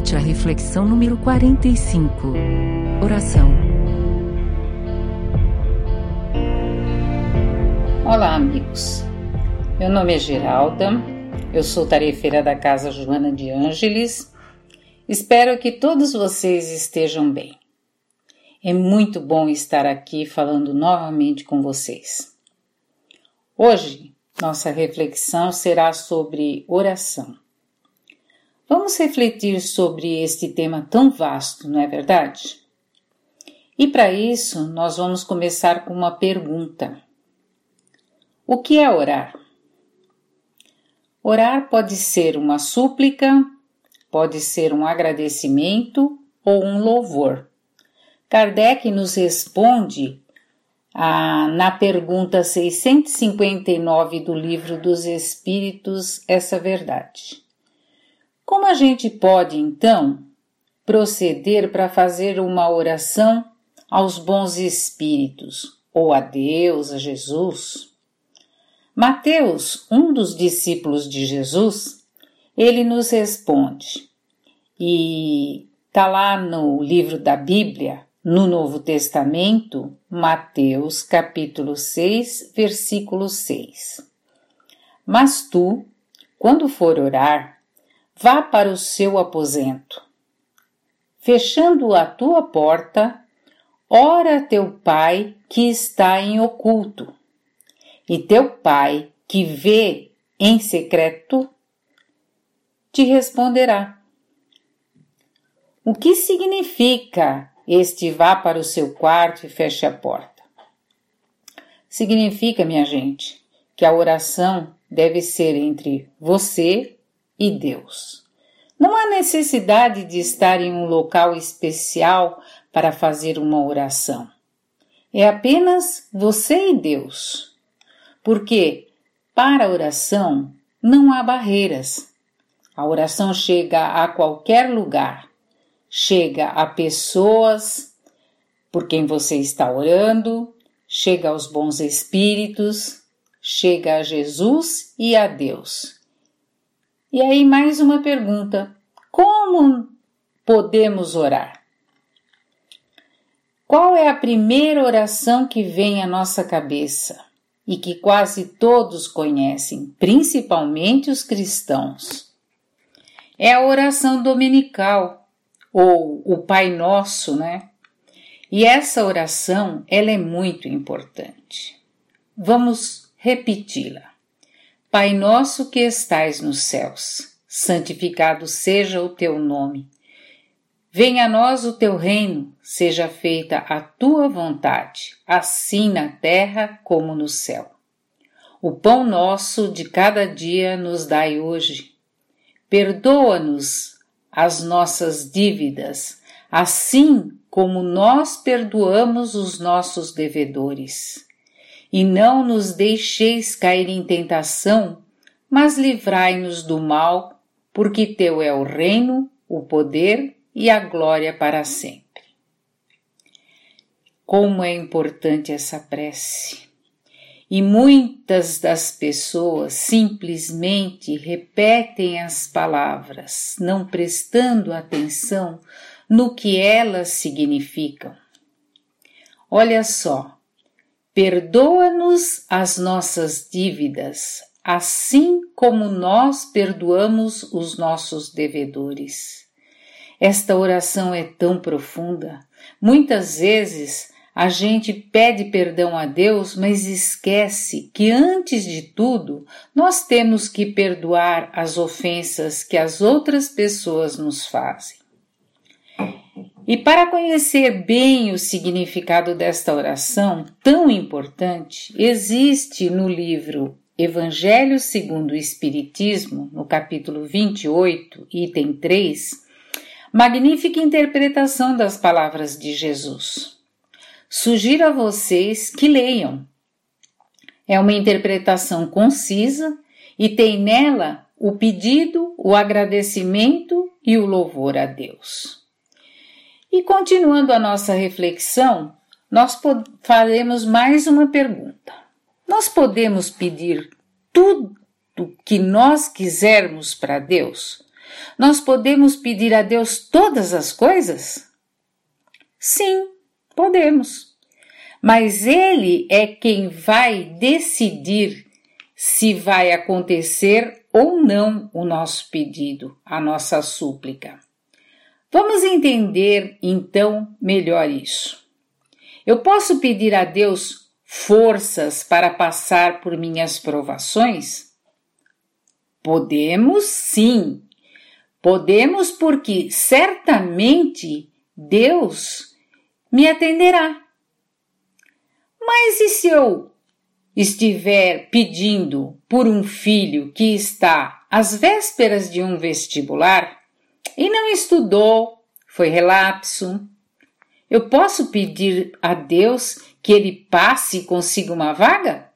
Medite a reflexão número 45. Oração. Olá, amigos. Meu nome é Geralda, eu sou tarefeira da Casa Joana de Ângeles. Espero que todos vocês estejam bem. É muito bom estar aqui falando novamente com vocês. Hoje, nossa reflexão será sobre oração. Vamos refletir sobre este tema tão vasto, não é verdade? E para isso, nós vamos começar com uma pergunta: O que é orar? Orar pode ser uma súplica, pode ser um agradecimento ou um louvor. Kardec nos responde na pergunta 659 do Livro dos Espíritos essa verdade. Como a gente pode, então, proceder para fazer uma oração aos bons espíritos, ou a Deus, a Jesus? Mateus, um dos discípulos de Jesus, ele nos responde, e está lá no livro da Bíblia, no Novo Testamento, Mateus capítulo 6, versículo 6. Mas tu, quando for orar, vá para o seu aposento. Fechando a tua porta, ora teu pai que está em oculto, e teu pai que vê em secreto te responderá. O que significa este vá para o seu quarto e feche a porta? Significa, minha gente, que a oração deve ser entre você e Deus. Não há necessidade de estar em um local especial para fazer uma oração. É apenas você e Deus. Porque para a oração não há barreiras. A oração chega a qualquer lugar, chega a pessoas por quem você está orando, chega aos bons espíritos, chega a Jesus e a Deus. E aí, mais uma pergunta: como podemos orar? Qual é a primeira oração que vem à nossa cabeça e que quase todos conhecem, principalmente os cristãos? É a oração dominical, ou o Pai Nosso, né? E essa oração, ela é muito importante. Vamos repeti-la. Pai nosso que estais nos céus, santificado seja o teu nome. Venha a nós o teu reino, seja feita a tua vontade, assim na terra como no céu. O pão nosso de cada dia nos dai hoje. Perdoa-nos as nossas dívidas, assim como nós perdoamos os nossos devedores e não nos deixeis cair em tentação, mas livrai-nos do mal, porque teu é o reino, o poder e a glória para sempre. Como é importante essa prece! E muitas das pessoas simplesmente repetem as palavras, não prestando atenção no que elas significam. Olha só, Perdoa-nos as nossas dívidas, assim como nós perdoamos os nossos devedores. Esta oração é tão profunda. Muitas vezes a gente pede perdão a Deus, mas esquece que antes de tudo nós temos que perdoar as ofensas que as outras pessoas nos fazem. E para conhecer bem o significado desta oração tão importante, existe no livro Evangelho segundo o Espiritismo, no capítulo 28, item 3, magnífica interpretação das palavras de Jesus. Sugiro a vocês que leiam. É uma interpretação concisa e tem nela o pedido, o agradecimento e o louvor a Deus. E continuando a nossa reflexão, nós faremos mais uma pergunta. Nós podemos pedir tudo que nós quisermos para Deus? Nós podemos pedir a Deus todas as coisas? Sim, podemos. Mas Ele é quem vai decidir se vai acontecer ou não o nosso pedido, a nossa súplica. Vamos entender então melhor isso. Eu posso pedir a Deus forças para passar por minhas provações? Podemos sim. Podemos porque certamente Deus me atenderá. Mas e se eu estiver pedindo por um filho que está às vésperas de um vestibular e não estudou, foi relapso, eu posso pedir a Deus que ele passe e consiga uma vaga?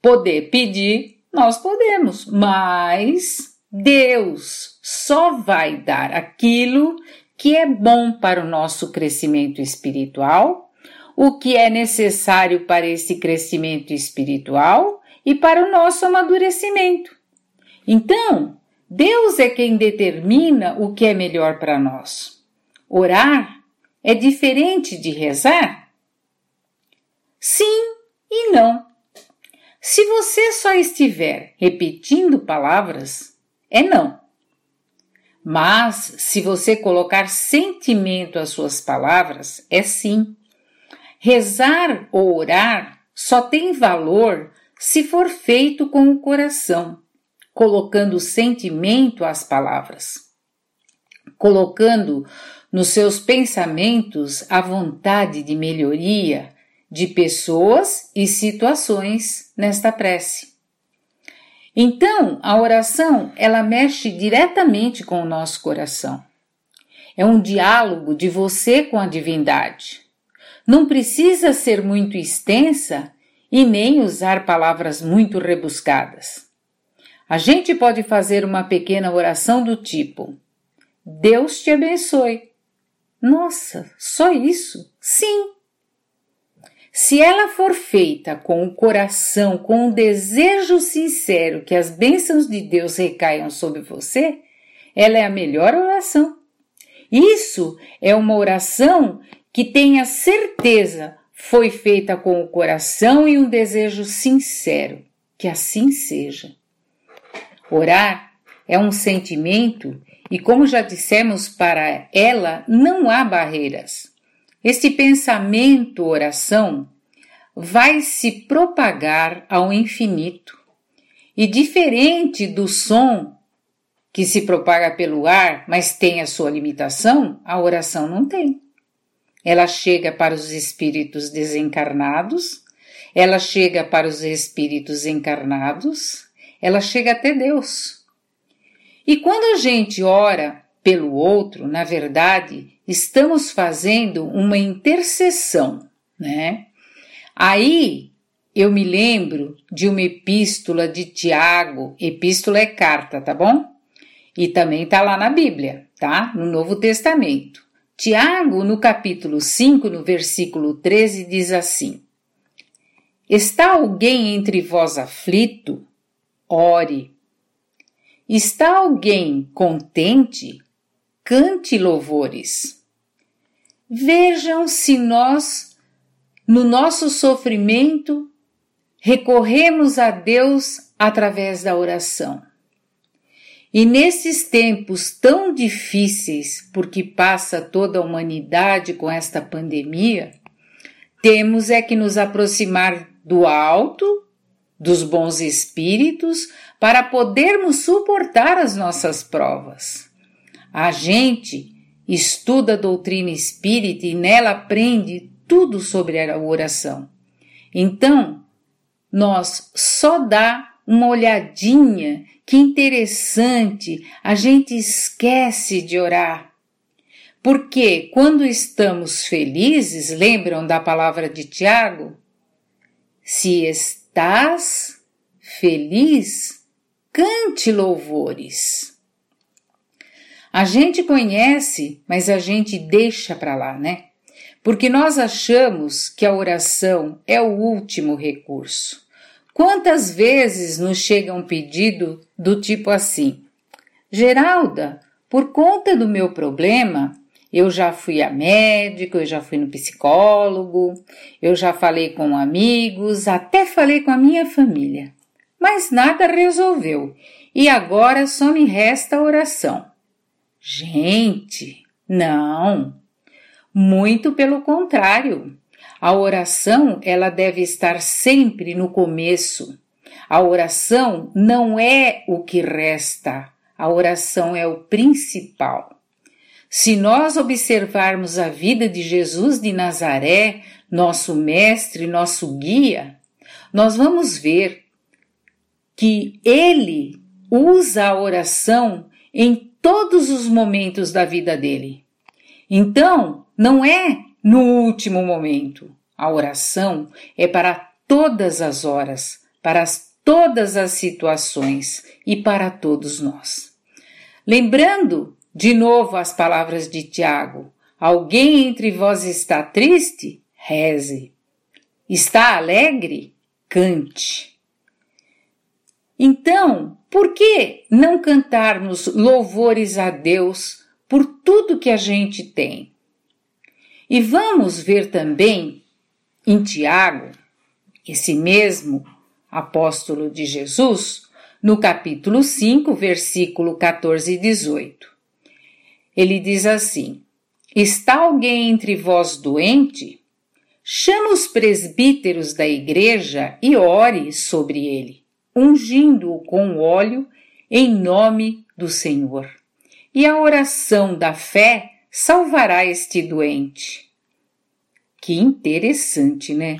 Poder pedir, nós podemos, mas Deus só vai dar aquilo que é bom para o nosso crescimento espiritual o que é necessário para esse crescimento espiritual e para o nosso amadurecimento. Então, Deus é quem determina o que é melhor para nós. Orar é diferente de rezar? Sim e não. Se você só estiver repetindo palavras, é não. Mas se você colocar sentimento às suas palavras, é sim. Rezar ou orar só tem valor se for feito com o coração, colocando sentimento às palavras, colocando nos seus pensamentos a vontade de melhoria de pessoas e situações nesta prece. Então, a oração, ela mexe diretamente com o nosso coração. É um diálogo de você com a divindade não precisa ser muito extensa e nem usar palavras muito rebuscadas. A gente pode fazer uma pequena oração do tipo: Deus te abençoe. Nossa, só isso? Sim. Se ela for feita com o coração, com um desejo sincero que as bênçãos de Deus recaiam sobre você, ela é a melhor oração. Isso é uma oração que tenha certeza foi feita com o coração e um desejo sincero, que assim seja. Orar é um sentimento e, como já dissemos, para ela não há barreiras. Este pensamento, oração, vai se propagar ao infinito. E diferente do som que se propaga pelo ar, mas tem a sua limitação, a oração não tem. Ela chega para os espíritos desencarnados, ela chega para os espíritos encarnados, ela chega até Deus. E quando a gente ora pelo outro, na verdade, estamos fazendo uma intercessão, né? Aí eu me lembro de uma epístola de Tiago, epístola é carta, tá bom? E também tá lá na Bíblia, tá? No Novo Testamento. Tiago, no capítulo 5, no versículo 13, diz assim: Está alguém entre vós aflito? Ore. Está alguém contente? Cante louvores. Vejam se nós, no nosso sofrimento, recorremos a Deus através da oração. E nesses tempos tão difíceis, porque passa toda a humanidade com esta pandemia, temos é que nos aproximar do alto, dos bons espíritos, para podermos suportar as nossas provas. A gente estuda a doutrina espírita e nela aprende tudo sobre a oração. Então, nós só dá uma olhadinha, que interessante, a gente esquece de orar. Porque quando estamos felizes, lembram da palavra de Tiago? Se estás feliz, cante louvores. A gente conhece, mas a gente deixa para lá, né? Porque nós achamos que a oração é o último recurso. Quantas vezes nos chega um pedido do tipo assim: Geralda, por conta do meu problema, eu já fui a médico, eu já fui no psicólogo, eu já falei com amigos, até falei com a minha família. Mas nada resolveu e agora só me resta a oração. Gente, não. Muito pelo contrário. A oração, ela deve estar sempre no começo. A oração não é o que resta, a oração é o principal. Se nós observarmos a vida de Jesus de Nazaré, nosso mestre, nosso guia, nós vamos ver que ele usa a oração em todos os momentos da vida dele. Então, não é no último momento. A oração é para todas as horas, para todas as situações e para todos nós. Lembrando de novo as palavras de Tiago: Alguém entre vós está triste? Reze. Está alegre? Cante. Então, por que não cantarmos louvores a Deus por tudo que a gente tem? E vamos ver também em Tiago, esse mesmo apóstolo de Jesus, no capítulo 5, versículo 14 e 18. Ele diz assim: Está alguém entre vós doente? Chama os presbíteros da igreja e ore sobre ele, ungindo-o com óleo em nome do Senhor. E a oração da fé salvará este doente. Que interessante, né?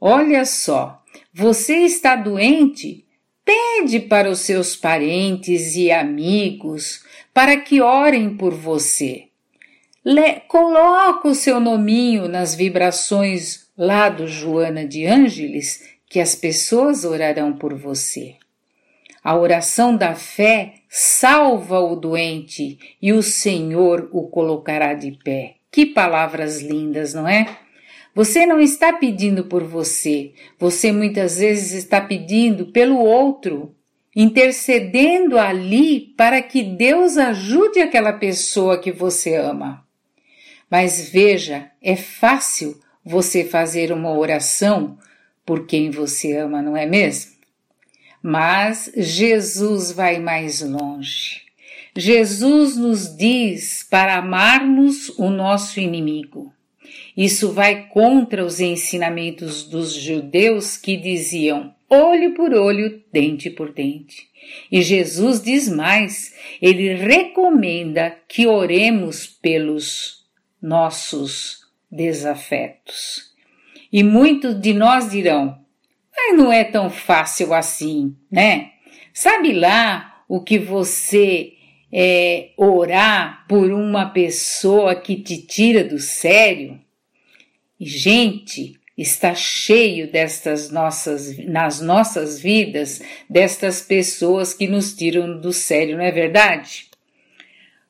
Olha só, você está doente? Pede para os seus parentes e amigos para que orem por você. Le coloca o seu nominho nas vibrações lá do Joana de Ângeles, que as pessoas orarão por você. A oração da fé salva o doente e o Senhor o colocará de pé. Que palavras lindas, não é? Você não está pedindo por você, você muitas vezes está pedindo pelo outro intercedendo ali para que Deus ajude aquela pessoa que você ama. Mas veja, é fácil você fazer uma oração por quem você ama, não é mesmo? Mas Jesus vai mais longe. Jesus nos diz para amarmos o nosso inimigo. Isso vai contra os ensinamentos dos judeus que diziam: olho por olho, dente por dente. E Jesus diz mais, ele recomenda que oremos pelos nossos desafetos. E muitos de nós dirão, mas não é tão fácil assim, né? Sabe lá o que você é, orar por uma pessoa que te tira do sério? Gente, está cheio destas nossas nas nossas vidas destas pessoas que nos tiram do sério, não é verdade?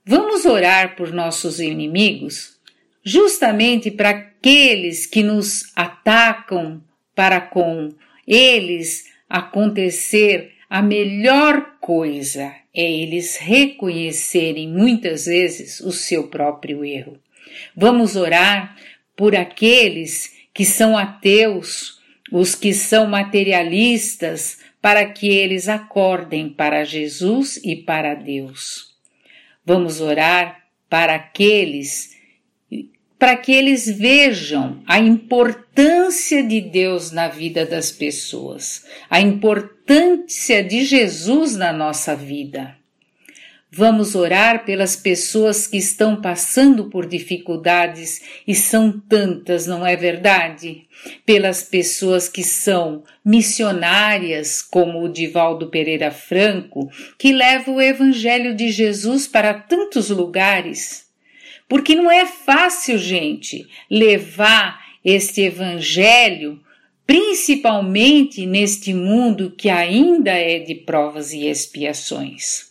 Vamos orar por nossos inimigos, justamente para aqueles que nos atacam, para com eles acontecer a melhor coisa é eles reconhecerem muitas vezes o seu próprio erro. Vamos orar por aqueles que são ateus, os que são materialistas, para que eles acordem para Jesus e para Deus. Vamos orar para aqueles para que eles vejam a importância de Deus na vida das pessoas, a importância de Jesus na nossa vida. Vamos orar pelas pessoas que estão passando por dificuldades e são tantas, não é verdade? Pelas pessoas que são missionárias, como o Divaldo Pereira Franco, que leva o Evangelho de Jesus para tantos lugares. Porque não é fácil, gente, levar este Evangelho principalmente neste mundo que ainda é de provas e expiações.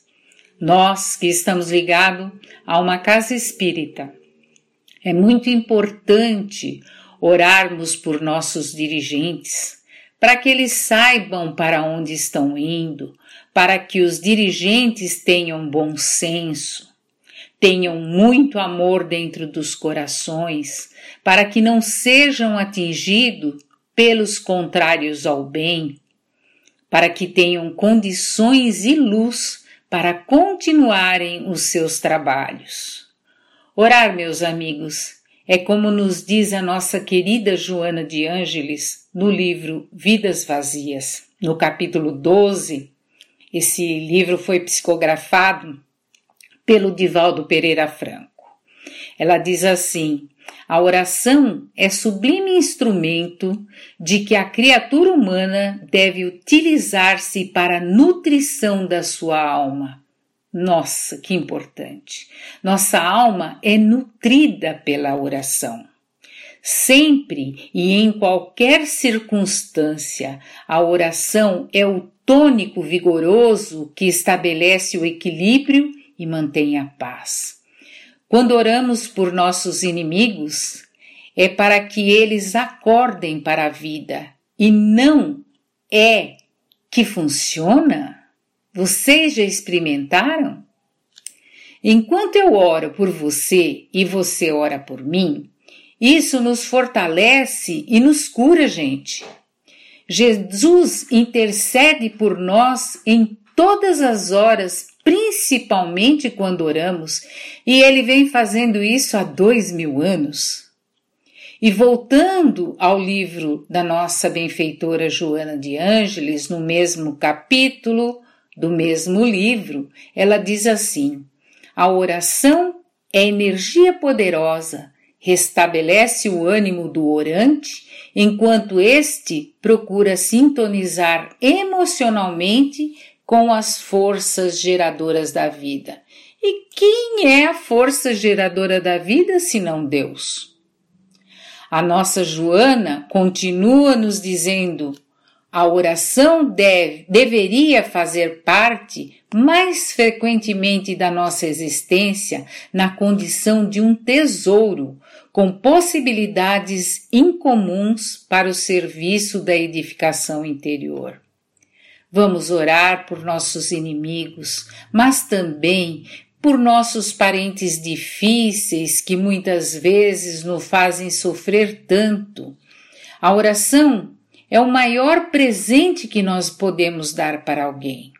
Nós que estamos ligados a uma casa espírita, é muito importante orarmos por nossos dirigentes, para que eles saibam para onde estão indo, para que os dirigentes tenham bom senso, tenham muito amor dentro dos corações, para que não sejam atingidos pelos contrários ao bem, para que tenham condições e luz para continuarem os seus trabalhos. Orar, meus amigos, é como nos diz a nossa querida Joana de Ângeles no livro Vidas Vazias, no capítulo 12. Esse livro foi psicografado pelo Divaldo Pereira Franco. Ela diz assim: a oração é sublime instrumento de que a criatura humana deve utilizar-se para a nutrição da sua alma. Nossa, que importante! Nossa alma é nutrida pela oração. Sempre e em qualquer circunstância, a oração é o tônico vigoroso que estabelece o equilíbrio e mantém a paz. Quando oramos por nossos inimigos, é para que eles acordem para a vida e não é que funciona? Vocês já experimentaram? Enquanto eu oro por você e você ora por mim, isso nos fortalece e nos cura, gente. Jesus intercede por nós em todas as horas principalmente quando oramos, e ele vem fazendo isso há dois mil anos. E voltando ao livro da nossa benfeitora Joana de Ângeles, no mesmo capítulo do mesmo livro, ela diz assim: a oração é energia poderosa, restabelece o ânimo do orante, enquanto este procura sintonizar emocionalmente com as forças geradoras da vida. E quem é a força geradora da vida senão Deus? A nossa Joana continua nos dizendo: a oração deve, deveria fazer parte mais frequentemente da nossa existência na condição de um tesouro, com possibilidades incomuns para o serviço da edificação interior. Vamos orar por nossos inimigos, mas também por nossos parentes difíceis que muitas vezes nos fazem sofrer tanto. A oração é o maior presente que nós podemos dar para alguém.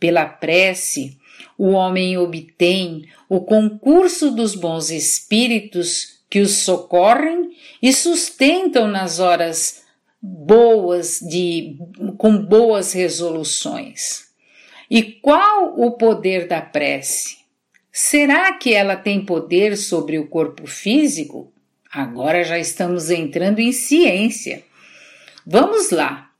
Pela prece, o homem obtém o concurso dos bons espíritos que os socorrem e sustentam nas horas boas de com boas resoluções. E qual o poder da prece? Será que ela tem poder sobre o corpo físico? Agora já estamos entrando em ciência. Vamos lá.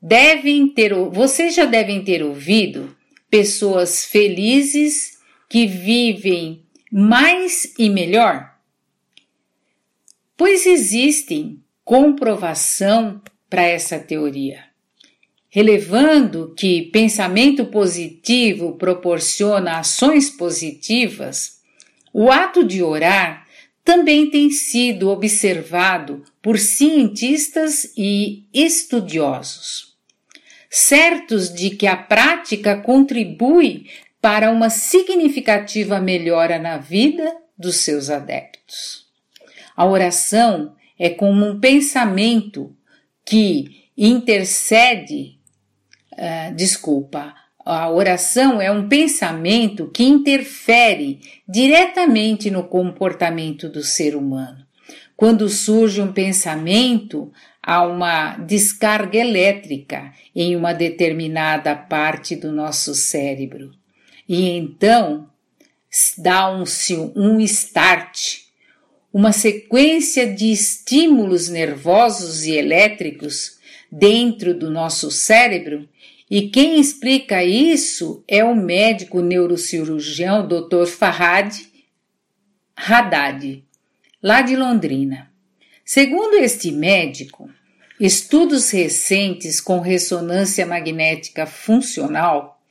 Devem ter, vocês já devem ter ouvido pessoas felizes que vivem mais e melhor? Pois existem comprovação para essa teoria. Relevando que pensamento positivo proporciona ações positivas, o ato de orar também tem sido observado por cientistas e estudiosos, certos de que a prática contribui para uma significativa melhora na vida dos seus adeptos. A oração é como um pensamento que intercede, uh, desculpa, a oração é um pensamento que interfere diretamente no comportamento do ser humano. Quando surge um pensamento, há uma descarga elétrica em uma determinada parte do nosso cérebro. E então dá-se um, um start, uma sequência de estímulos nervosos e elétricos dentro do nosso cérebro, e quem explica isso é o médico neurocirurgião Dr. Farhad Haddad, lá de Londrina. Segundo este médico, estudos recentes com ressonância magnética funcional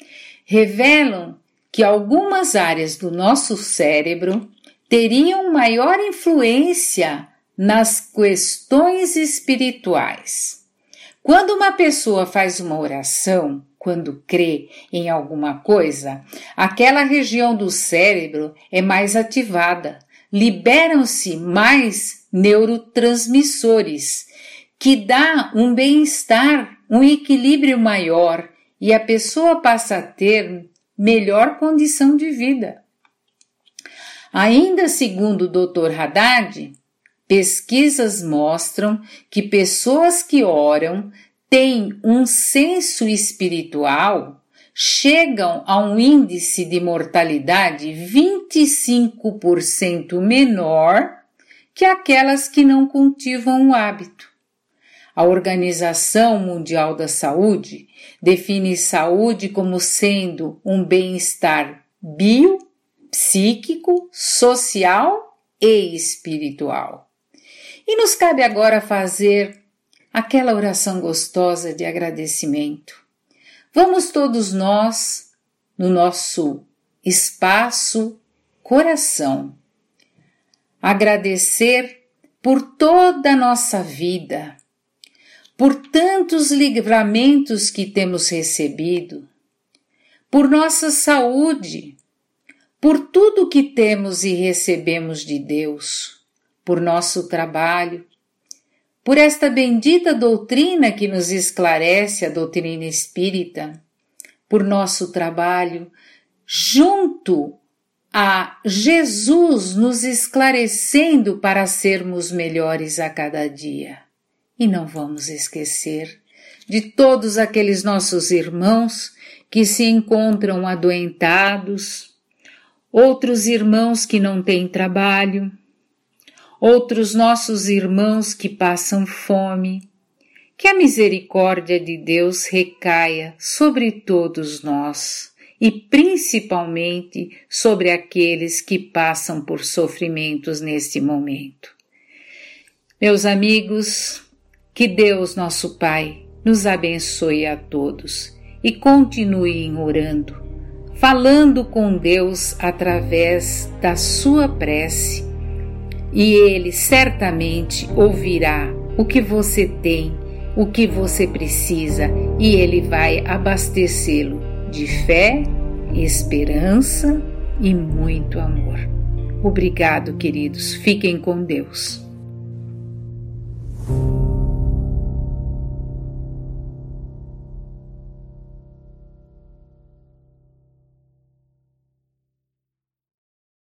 revelam que algumas áreas do nosso cérebro teriam maior influência nas questões espirituais. Quando uma pessoa faz uma oração, quando crê em alguma coisa, aquela região do cérebro é mais ativada, liberam-se mais neurotransmissores, que dá um bem-estar, um equilíbrio maior e a pessoa passa a ter melhor condição de vida. Ainda segundo o Dr. Haddad, pesquisas mostram que pessoas que oram têm um senso espiritual chegam a um índice de mortalidade 25% menor que aquelas que não cultivam o hábito. A Organização Mundial da Saúde define saúde como sendo um bem-estar bio, psíquico, social e espiritual. E nos cabe agora fazer aquela oração gostosa de agradecimento. Vamos todos nós, no nosso espaço coração, agradecer por toda a nossa vida, por tantos livramentos que temos recebido, por nossa saúde, por tudo que temos e recebemos de Deus, por nosso trabalho, por esta bendita doutrina que nos esclarece a doutrina espírita, por nosso trabalho, junto a Jesus nos esclarecendo para sermos melhores a cada dia. E não vamos esquecer de todos aqueles nossos irmãos que se encontram adoentados, outros irmãos que não têm trabalho, outros nossos irmãos que passam fome. Que a misericórdia de Deus recaia sobre todos nós e principalmente sobre aqueles que passam por sofrimentos neste momento. Meus amigos, que Deus, nosso Pai, nos abençoe a todos e continuem orando, falando com Deus através da sua prece e ele certamente ouvirá o que você tem, o que você precisa, e ele vai abastecê-lo de fé, esperança e muito amor. Obrigado, queridos. Fiquem com Deus.